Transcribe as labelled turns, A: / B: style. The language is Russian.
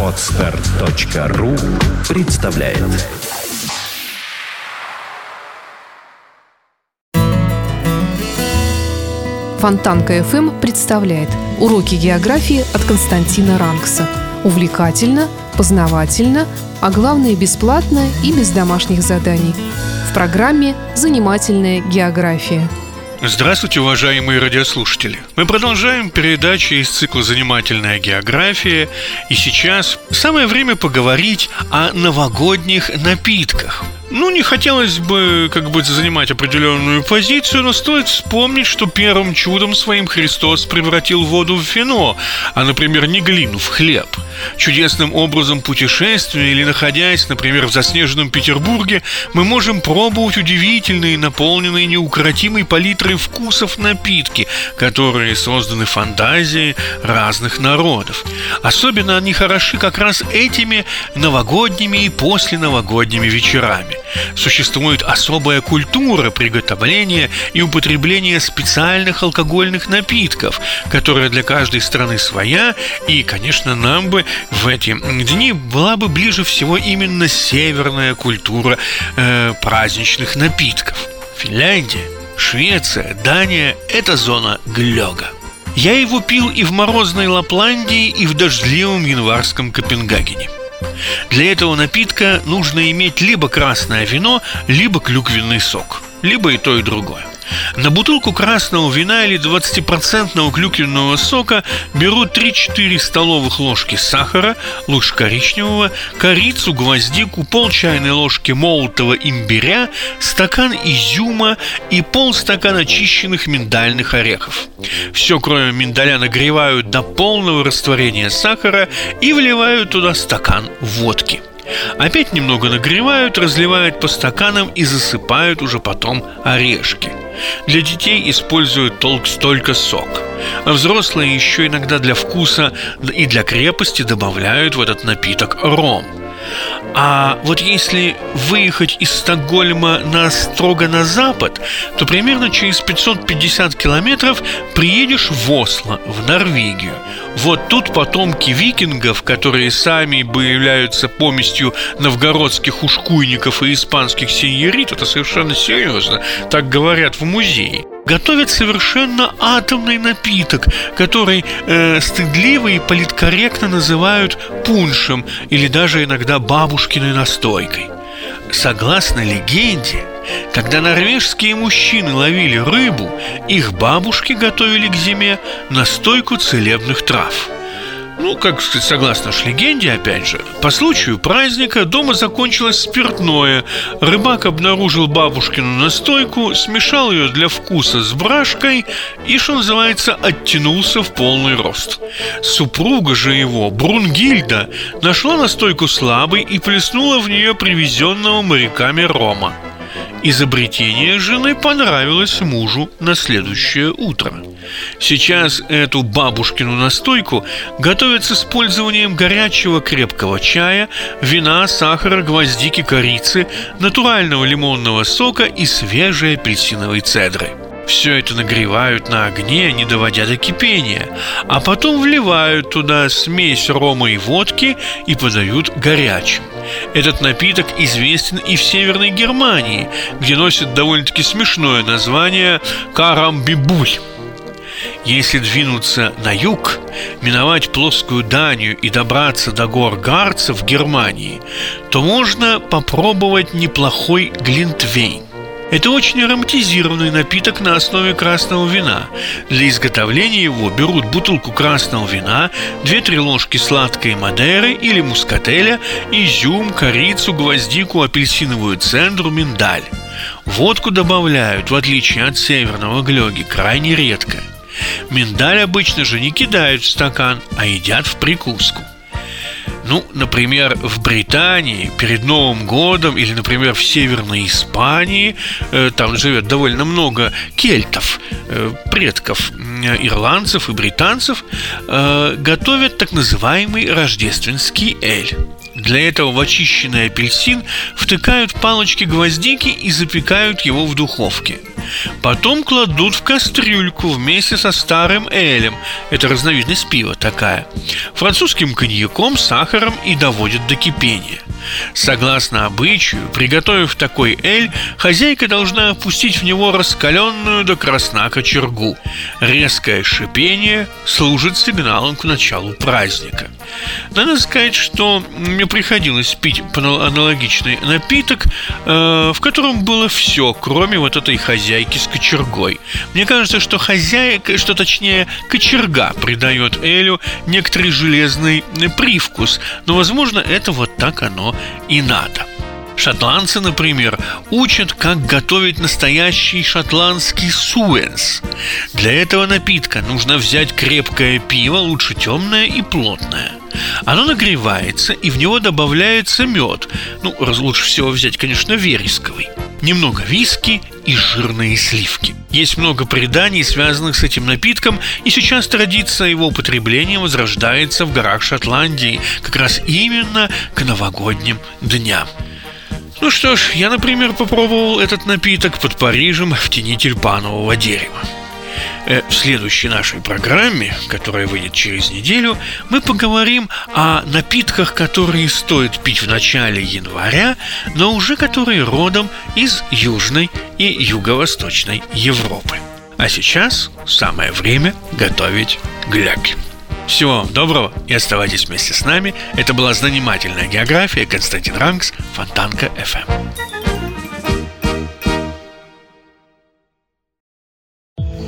A: Отстар.ру представляет
B: Фонтанка FM представляет уроки географии от Константина Рангса. Увлекательно, познавательно, а главное бесплатно и без домашних заданий. В программе «Занимательная география».
C: Здравствуйте, уважаемые радиослушатели! Мы продолжаем передачи из цикла «Занимательная география», и сейчас самое время поговорить о новогодних напитках – ну, не хотелось бы, как бы, занимать определенную позицию, но стоит вспомнить, что первым чудом своим Христос превратил воду в вино, а, например, не глину в хлеб. Чудесным образом путешествуя или находясь, например, в заснеженном Петербурге, мы можем пробовать удивительные, наполненные неукротимой палитрой вкусов напитки, которые созданы фантазией разных народов. Особенно они хороши как раз этими новогодними и посленовогодними вечерами. Существует особая культура приготовления и употребления специальных алкогольных напитков, которая для каждой страны своя, и, конечно, нам бы в эти дни была бы ближе всего именно северная культура э, праздничных напитков. Финляндия, Швеция, Дания – это зона глёга. Я его пил и в морозной Лапландии, и в дождливом январском Копенгагене – для этого напитка нужно иметь либо красное вино, либо клюквенный сок, либо и то, и другое. На бутылку красного вина или 20% клюквенного сока берут 3-4 столовых ложки сахара, лучше коричневого, корицу, гвоздику, пол чайной ложки молотого имбиря, стакан изюма и полстакана очищенных миндальных орехов. Все, кроме миндаля, нагревают до полного растворения сахара и вливают туда стакан водки – Опять немного нагревают, разливают по стаканам и засыпают уже потом орешки. Для детей используют толк столько сок. А взрослые еще иногда для вкуса и для крепости добавляют в этот напиток ром – а вот если выехать из Стокгольма на строго на запад, то примерно через 550 километров приедешь в Осло, в Норвегию. Вот тут потомки викингов, которые сами бы являются поместью новгородских ушкуйников и испанских сеньорит, это совершенно серьезно, так говорят в музее готовят совершенно атомный напиток, который э, стыдливо и политкорректно называют пуншем или даже иногда бабушкиной настойкой. Согласно легенде, когда норвежские мужчины ловили рыбу, их бабушки готовили к зиме настойку целебных трав – ну, как согласно ж легенде, опять же, по случаю праздника дома закончилось спиртное. Рыбак обнаружил бабушкину настойку, смешал ее для вкуса с брашкой и, что называется, оттянулся в полный рост. Супруга же его, Брунгильда, нашла настойку слабой и плеснула в нее привезенного моряками рома. Изобретение жены понравилось мужу на следующее утро. Сейчас эту бабушкину настойку готовят с использованием горячего крепкого чая, вина, сахара, гвоздики, корицы, натурального лимонного сока и свежей апельсиновой цедры. Все это нагревают на огне, не доводя до кипения, а потом вливают туда смесь рома и водки и подают горячим. Этот напиток известен и в Северной Германии, где носит довольно-таки смешное название «карамбибуль». Если двинуться на юг, миновать плоскую Данию и добраться до гор Гарца в Германии, то можно попробовать неплохой глинтвейн. Это очень ароматизированный напиток на основе красного вина. Для изготовления его берут бутылку красного вина, 2-3 ложки сладкой мадеры или мускателя, изюм, корицу, гвоздику, апельсиновую цендру, миндаль. Водку добавляют, в отличие от северного глёги, крайне редко. Миндаль обычно же не кидают в стакан, а едят в прикуску. Ну, например, в Британии перед Новым годом или, например, в Северной Испании э, там живет довольно много кельтов, э, предков э, ирландцев и британцев, э, готовят так называемый рождественский эль. Для этого в очищенный апельсин втыкают палочки гвоздики и запекают его в духовке. Потом кладут в кастрюльку вместе со старым элем, это разновидность пива такая, французским коньяком, сахаром и доводят до кипения – Согласно обычаю, приготовив такой эль, хозяйка должна опустить в него раскаленную до красна кочергу. Резкое шипение служит сигналом к началу праздника. Надо сказать, что мне приходилось пить аналогичный напиток, э, в котором было все, кроме вот этой хозяйки с кочергой. Мне кажется, что хозяйка, что точнее кочерга придает элю некоторый железный привкус, но, возможно, это вот так оно и надо. Шотландцы, например, учат, как готовить настоящий шотландский суэнс. Для этого напитка нужно взять крепкое пиво, лучше темное и плотное. Оно нагревается, и в него добавляется мед. Ну, лучше всего взять, конечно, вересковый. Немного виски и жирные сливки. Есть много преданий, связанных с этим напитком, и сейчас традиция его употребления возрождается в горах Шотландии, как раз именно к новогодним дням. Ну что ж, я, например, попробовал этот напиток под Парижем в тени тюльпанового дерева. Э, в следующей нашей программе, которая выйдет через неделю, мы поговорим о напитках, которые стоит пить в начале января, но уже которые родом из Южной и Юго-Восточной Европы. А сейчас самое время готовить гляки. Всего вам доброго и оставайтесь вместе с нами. Это была занимательная география Константин Ранкс, Фонтанка FM.